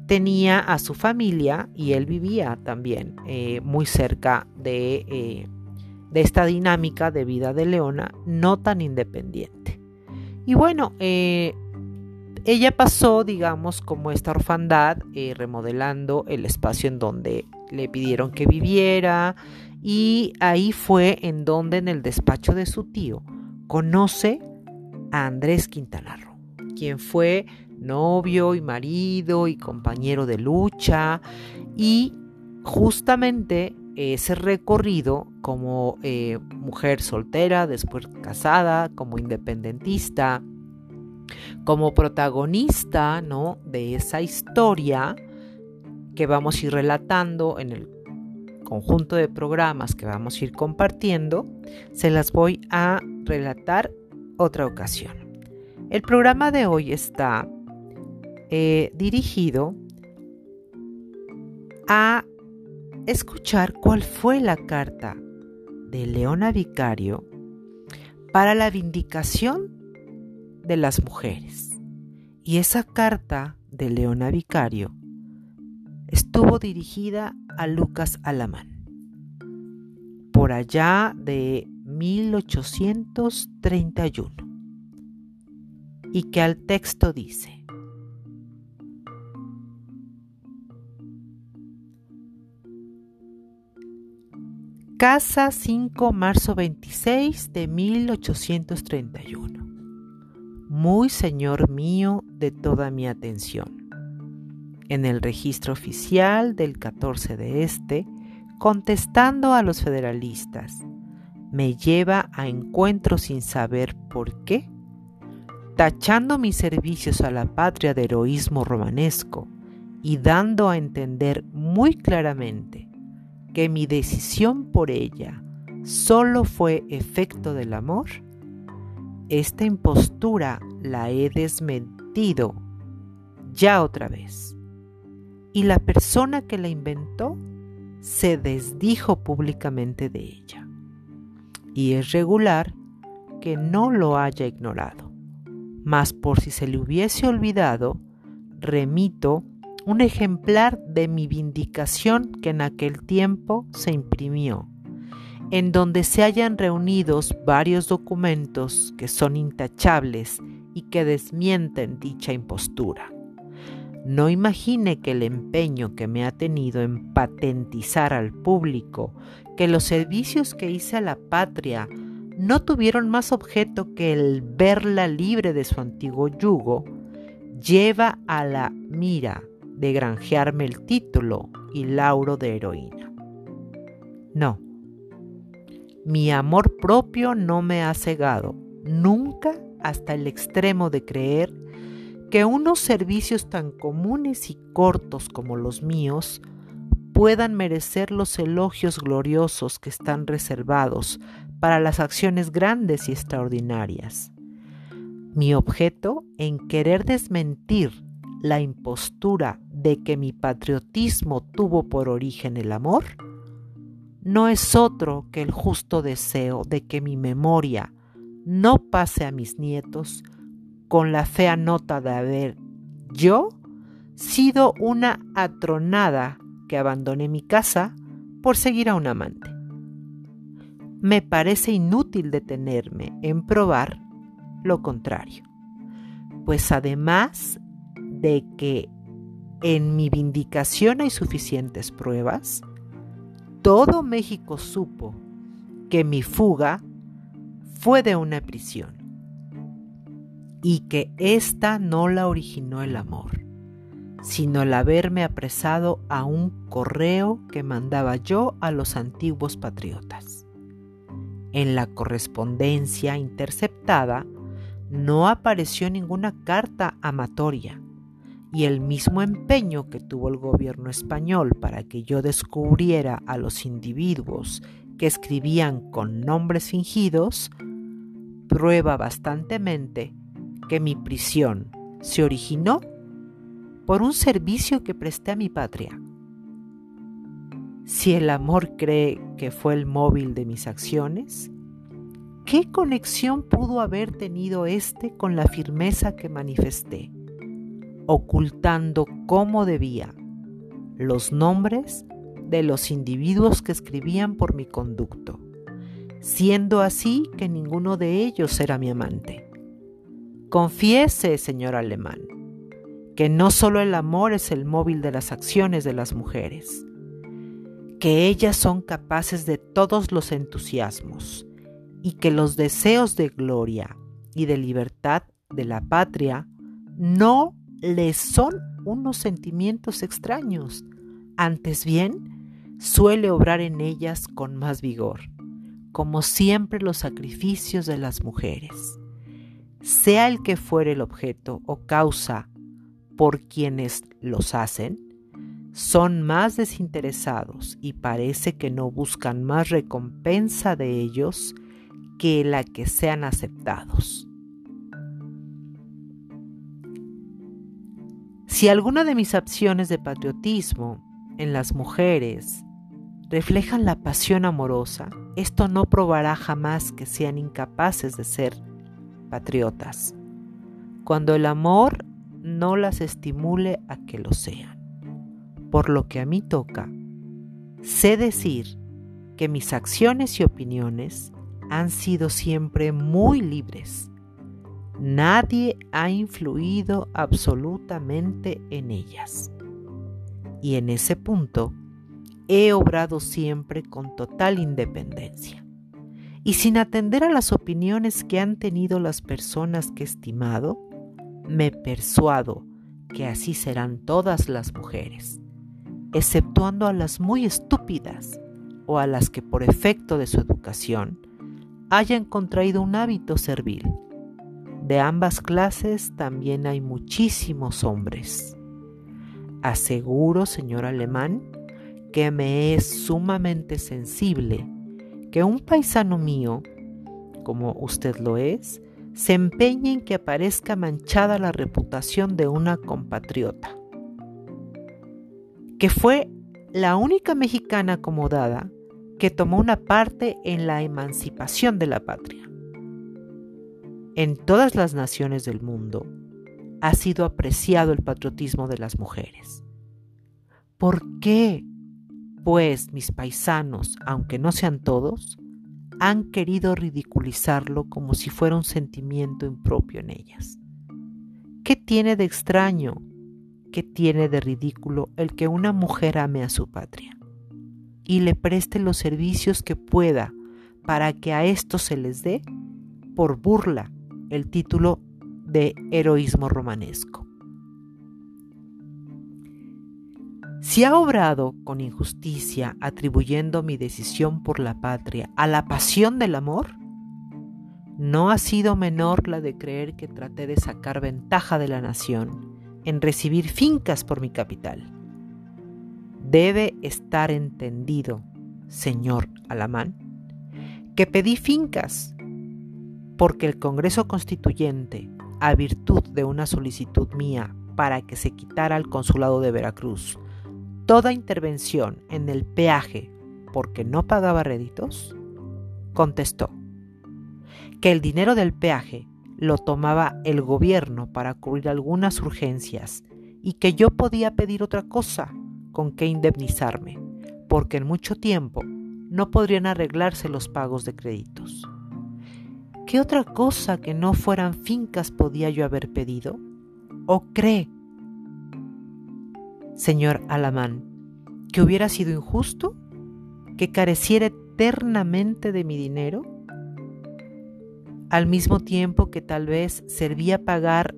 tenía a su familia y él vivía también muy cerca de, de esta dinámica de vida de Leona, no tan independiente. Y bueno, eh, ella pasó, digamos, como esta orfandad, eh, remodelando el espacio en donde le pidieron que viviera. Y ahí fue en donde, en el despacho de su tío, conoce a Andrés Quintana Roo, quien fue novio y marido y compañero de lucha. Y justamente ese recorrido como eh, mujer soltera, después casada, como independentista, como protagonista ¿no? de esa historia que vamos a ir relatando en el conjunto de programas que vamos a ir compartiendo, se las voy a relatar otra ocasión. El programa de hoy está eh, dirigido a escuchar cuál fue la carta de Leona Vicario para la vindicación de las mujeres. Y esa carta de Leona Vicario estuvo dirigida a Lucas Alamán por allá de 1831 y que al texto dice Casa 5, marzo 26 de 1831. Muy señor mío de toda mi atención. En el registro oficial del 14 de este, contestando a los federalistas, me lleva a encuentro sin saber por qué, tachando mis servicios a la patria de heroísmo romanesco y dando a entender muy claramente que mi decisión por ella solo fue efecto del amor, esta impostura la he desmentido ya otra vez. Y la persona que la inventó se desdijo públicamente de ella. Y es regular que no lo haya ignorado. Mas por si se le hubiese olvidado, remito un ejemplar de mi vindicación que en aquel tiempo se imprimió, en donde se hayan reunidos varios documentos que son intachables y que desmienten dicha impostura. No imagine que el empeño que me ha tenido en patentizar al público que los servicios que hice a la patria no tuvieron más objeto que el verla libre de su antiguo yugo, lleva a la mira de granjearme el título y lauro de heroína. No, mi amor propio no me ha cegado, nunca hasta el extremo de creer que unos servicios tan comunes y cortos como los míos puedan merecer los elogios gloriosos que están reservados para las acciones grandes y extraordinarias. Mi objeto en querer desmentir la impostura de que mi patriotismo tuvo por origen el amor, no es otro que el justo deseo de que mi memoria no pase a mis nietos con la fea nota de haber yo sido una atronada que abandoné mi casa por seguir a un amante. Me parece inútil detenerme en probar lo contrario, pues además de que en mi vindicación hay suficientes pruebas, todo México supo que mi fuga fue de una prisión y que ésta no la originó el amor, sino el haberme apresado a un correo que mandaba yo a los antiguos patriotas. En la correspondencia interceptada no apareció ninguna carta amatoria, y el mismo empeño que tuvo el gobierno español para que yo descubriera a los individuos que escribían con nombres fingidos, prueba bastantemente que mi prisión se originó por un servicio que presté a mi patria. Si el amor cree que fue el móvil de mis acciones, ¿qué conexión pudo haber tenido éste con la firmeza que manifesté? Ocultando como debía los nombres de los individuos que escribían por mi conducto, siendo así que ninguno de ellos era mi amante. Confiese, señor alemán, que no solo el amor es el móvil de las acciones de las mujeres, que ellas son capaces de todos los entusiasmos y que los deseos de gloria y de libertad de la patria no les son unos sentimientos extraños, antes bien suele obrar en ellas con más vigor, como siempre los sacrificios de las mujeres. Sea el que fuere el objeto o causa por quienes los hacen, son más desinteresados y parece que no buscan más recompensa de ellos que la que sean aceptados. Si alguna de mis acciones de patriotismo en las mujeres reflejan la pasión amorosa, esto no probará jamás que sean incapaces de ser patriotas, cuando el amor no las estimule a que lo sean. Por lo que a mí toca, sé decir que mis acciones y opiniones han sido siempre muy libres Nadie ha influido absolutamente en ellas. Y en ese punto he obrado siempre con total independencia y sin atender a las opiniones que han tenido las personas que he estimado, me persuado que así serán todas las mujeres, exceptuando a las muy estúpidas o a las que por efecto de su educación hayan contraído un hábito servil de ambas clases también hay muchísimos hombres. Aseguro, señor alemán, que me es sumamente sensible que un paisano mío, como usted lo es, se empeñe en que aparezca manchada la reputación de una compatriota, que fue la única mexicana acomodada que tomó una parte en la emancipación de la patria en todas las naciones del mundo ha sido apreciado el patriotismo de las mujeres. ¿Por qué, pues, mis paisanos, aunque no sean todos, han querido ridiculizarlo como si fuera un sentimiento impropio en ellas? ¿Qué tiene de extraño, qué tiene de ridículo el que una mujer ame a su patria y le preste los servicios que pueda para que a esto se les dé por burla el título de heroísmo romanesco. Si ha obrado con injusticia atribuyendo mi decisión por la patria a la pasión del amor, no ha sido menor la de creer que traté de sacar ventaja de la nación en recibir fincas por mi capital. Debe estar entendido, señor Alamán, que pedí fincas porque el Congreso Constituyente, a virtud de una solicitud mía para que se quitara al Consulado de Veracruz toda intervención en el peaje porque no pagaba réditos, contestó que el dinero del peaje lo tomaba el gobierno para cubrir algunas urgencias y que yo podía pedir otra cosa con que indemnizarme, porque en mucho tiempo no podrían arreglarse los pagos de créditos. ¿Qué otra cosa que no fueran fincas podía yo haber pedido? ¿O cree, señor Alamán, que hubiera sido injusto que careciera eternamente de mi dinero? Al mismo tiempo que tal vez servía pagar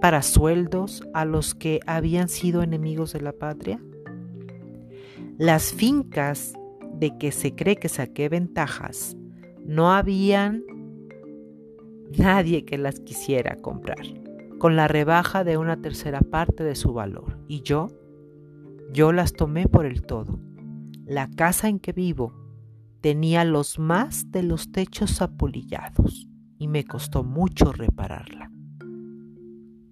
para sueldos a los que habían sido enemigos de la patria? Las fincas de que se cree que saqué ventajas no habían nadie que las quisiera comprar, con la rebaja de una tercera parte de su valor. Y yo, yo las tomé por el todo. La casa en que vivo tenía los más de los techos apolillados y me costó mucho repararla.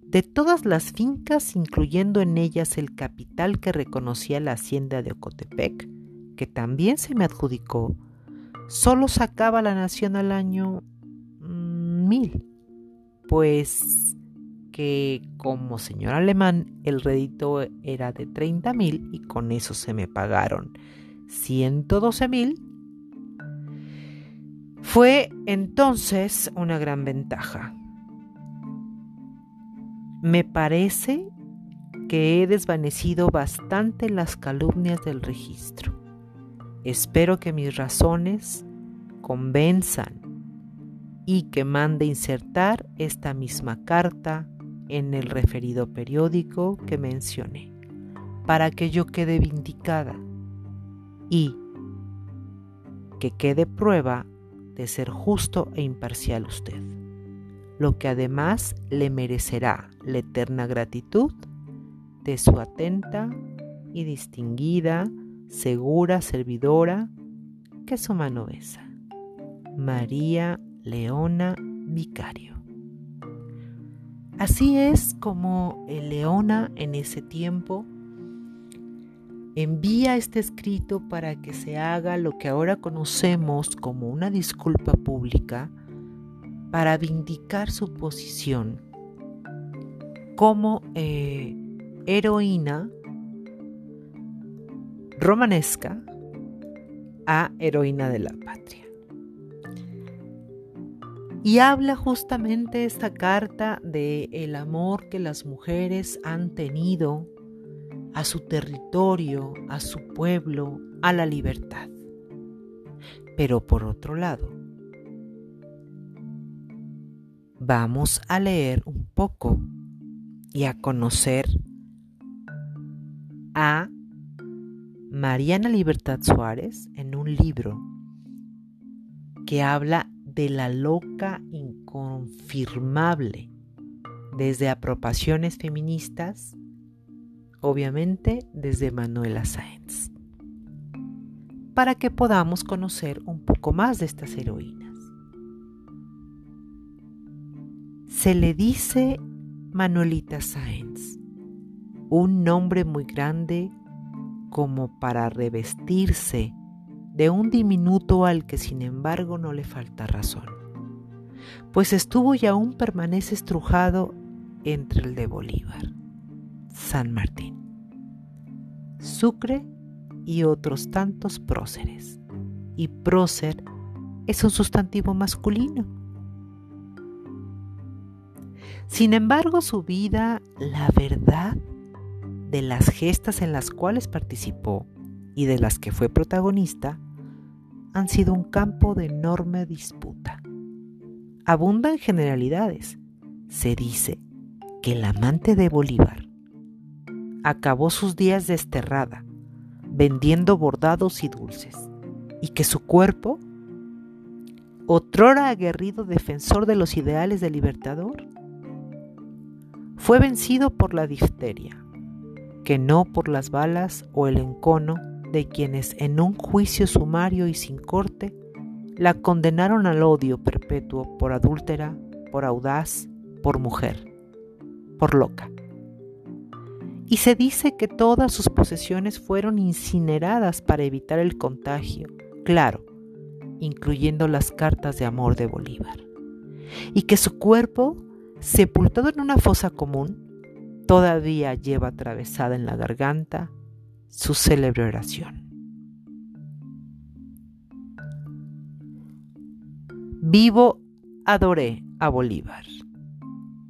De todas las fincas, incluyendo en ellas el capital que reconocía la hacienda de Ocotepec, que también se me adjudicó, solo sacaba la nación al año mm, mil, pues que como señor alemán el rédito era de 30 mil y con eso se me pagaron 112 mil, fue entonces una gran ventaja. Me parece que he desvanecido bastante las calumnias del registro. Espero que mis razones convenzan y que mande insertar esta misma carta en el referido periódico que mencioné, para que yo quede vindicada y que quede prueba de ser justo e imparcial usted, lo que además le merecerá la eterna gratitud de su atenta y distinguida segura servidora que su mano besa. María Leona Vicario. Así es como Leona en ese tiempo envía este escrito para que se haga lo que ahora conocemos como una disculpa pública para vindicar su posición como eh, heroína romanesca a heroína de la patria. Y habla justamente esta carta de el amor que las mujeres han tenido a su territorio, a su pueblo, a la libertad. Pero por otro lado, vamos a leer un poco y a conocer a Mariana Libertad Suárez en un libro que habla de la loca inconfirmable, desde apropiaciones feministas, obviamente desde Manuela Sáenz, para que podamos conocer un poco más de estas heroínas. Se le dice Manuelita Sáenz, un nombre muy grande como para revestirse de un diminuto al que sin embargo no le falta razón, pues estuvo y aún permanece estrujado entre el de Bolívar, San Martín, Sucre y otros tantos próceres. Y prócer es un sustantivo masculino. Sin embargo, su vida, la verdad, de las gestas en las cuales participó y de las que fue protagonista han sido un campo de enorme disputa. Abundan generalidades. Se dice que el amante de Bolívar acabó sus días desterrada, vendiendo bordados y dulces, y que su cuerpo otrora aguerrido defensor de los ideales del libertador, fue vencido por la difteria, que no por las balas o el encono de quienes en un juicio sumario y sin corte la condenaron al odio perpetuo por adúltera, por audaz, por mujer, por loca. Y se dice que todas sus posesiones fueron incineradas para evitar el contagio, claro, incluyendo las cartas de amor de Bolívar, y que su cuerpo, sepultado en una fosa común, todavía lleva atravesada en la garganta su célebre oración. Vivo adoré a Bolívar,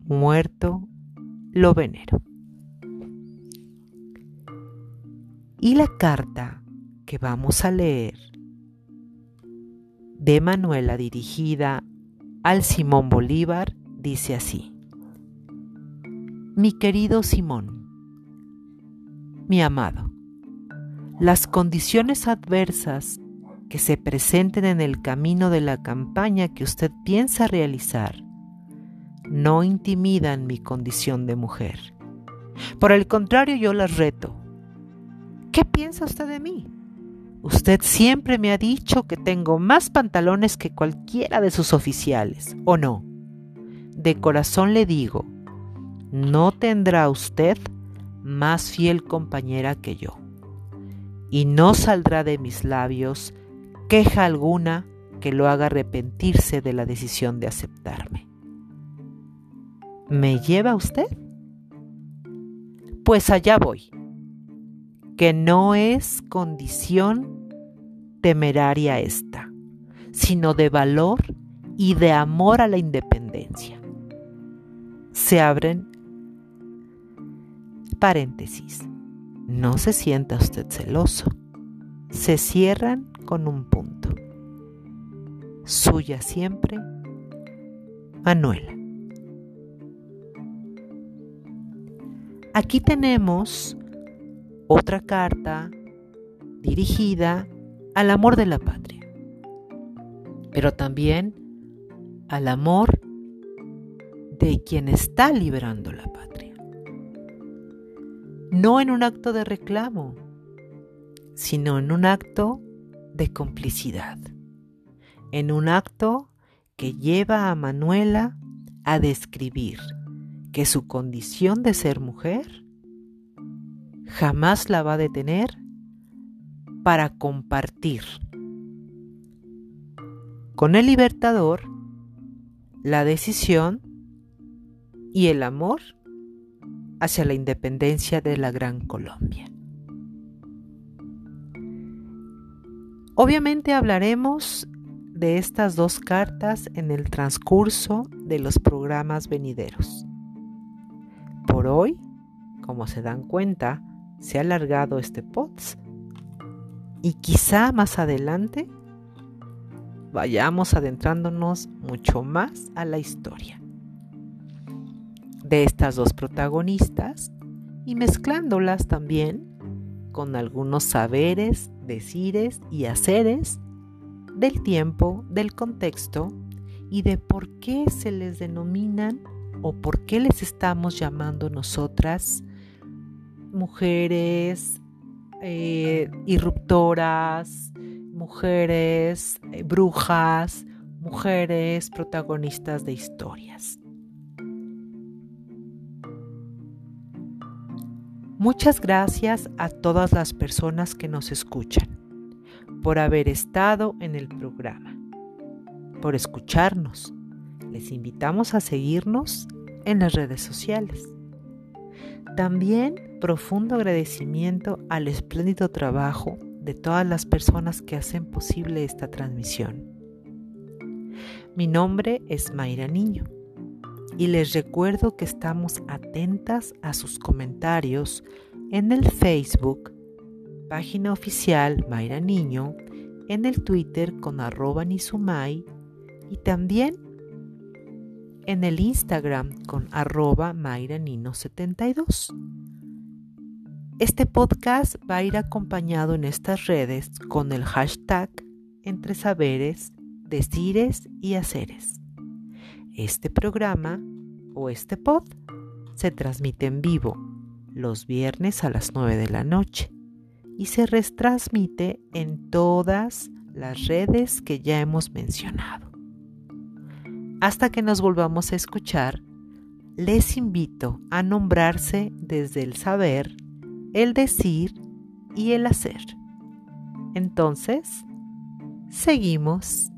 muerto lo venero. Y la carta que vamos a leer de Manuela dirigida al Simón Bolívar dice así. Mi querido Simón, mi amado, las condiciones adversas que se presenten en el camino de la campaña que usted piensa realizar no intimidan mi condición de mujer. Por el contrario, yo las reto. ¿Qué piensa usted de mí? Usted siempre me ha dicho que tengo más pantalones que cualquiera de sus oficiales, ¿o no? De corazón le digo, no tendrá usted más fiel compañera que yo, y no saldrá de mis labios queja alguna que lo haga arrepentirse de la decisión de aceptarme. ¿Me lleva usted? Pues allá voy que no es condición temeraria esta, sino de valor y de amor a la independencia. Se abren paréntesis. No se sienta usted celoso. Se cierran con un punto. Suya siempre, Manuela. Aquí tenemos otra carta dirigida al amor de la patria, pero también al amor de quien está liberando la patria. No en un acto de reclamo, sino en un acto de complicidad, en un acto que lleva a Manuela a describir que su condición de ser mujer jamás la va a detener para compartir con el libertador la decisión y el amor hacia la independencia de la Gran Colombia. Obviamente hablaremos de estas dos cartas en el transcurso de los programas venideros. Por hoy, como se dan cuenta, se ha alargado este POTS y quizá más adelante vayamos adentrándonos mucho más a la historia de estas dos protagonistas y mezclándolas también con algunos saberes, decires y haceres del tiempo, del contexto y de por qué se les denominan o por qué les estamos llamando nosotras mujeres eh, irruptoras, mujeres eh, brujas, mujeres protagonistas de historias. Muchas gracias a todas las personas que nos escuchan por haber estado en el programa, por escucharnos. Les invitamos a seguirnos en las redes sociales. También profundo agradecimiento al espléndido trabajo de todas las personas que hacen posible esta transmisión. Mi nombre es Mayra Niño y les recuerdo que estamos atentas a sus comentarios en el Facebook, página oficial Mayra Niño, en el Twitter con arroba Nizumay y también en el Instagram con arroba mayranino72. Este podcast va a ir acompañado en estas redes con el hashtag Entre Saberes decires y haceres. Este programa o este pod se transmite en vivo los viernes a las 9 de la noche y se retransmite en todas las redes que ya hemos mencionado. Hasta que nos volvamos a escuchar, les invito a nombrarse desde el saber, el decir y el hacer. Entonces, seguimos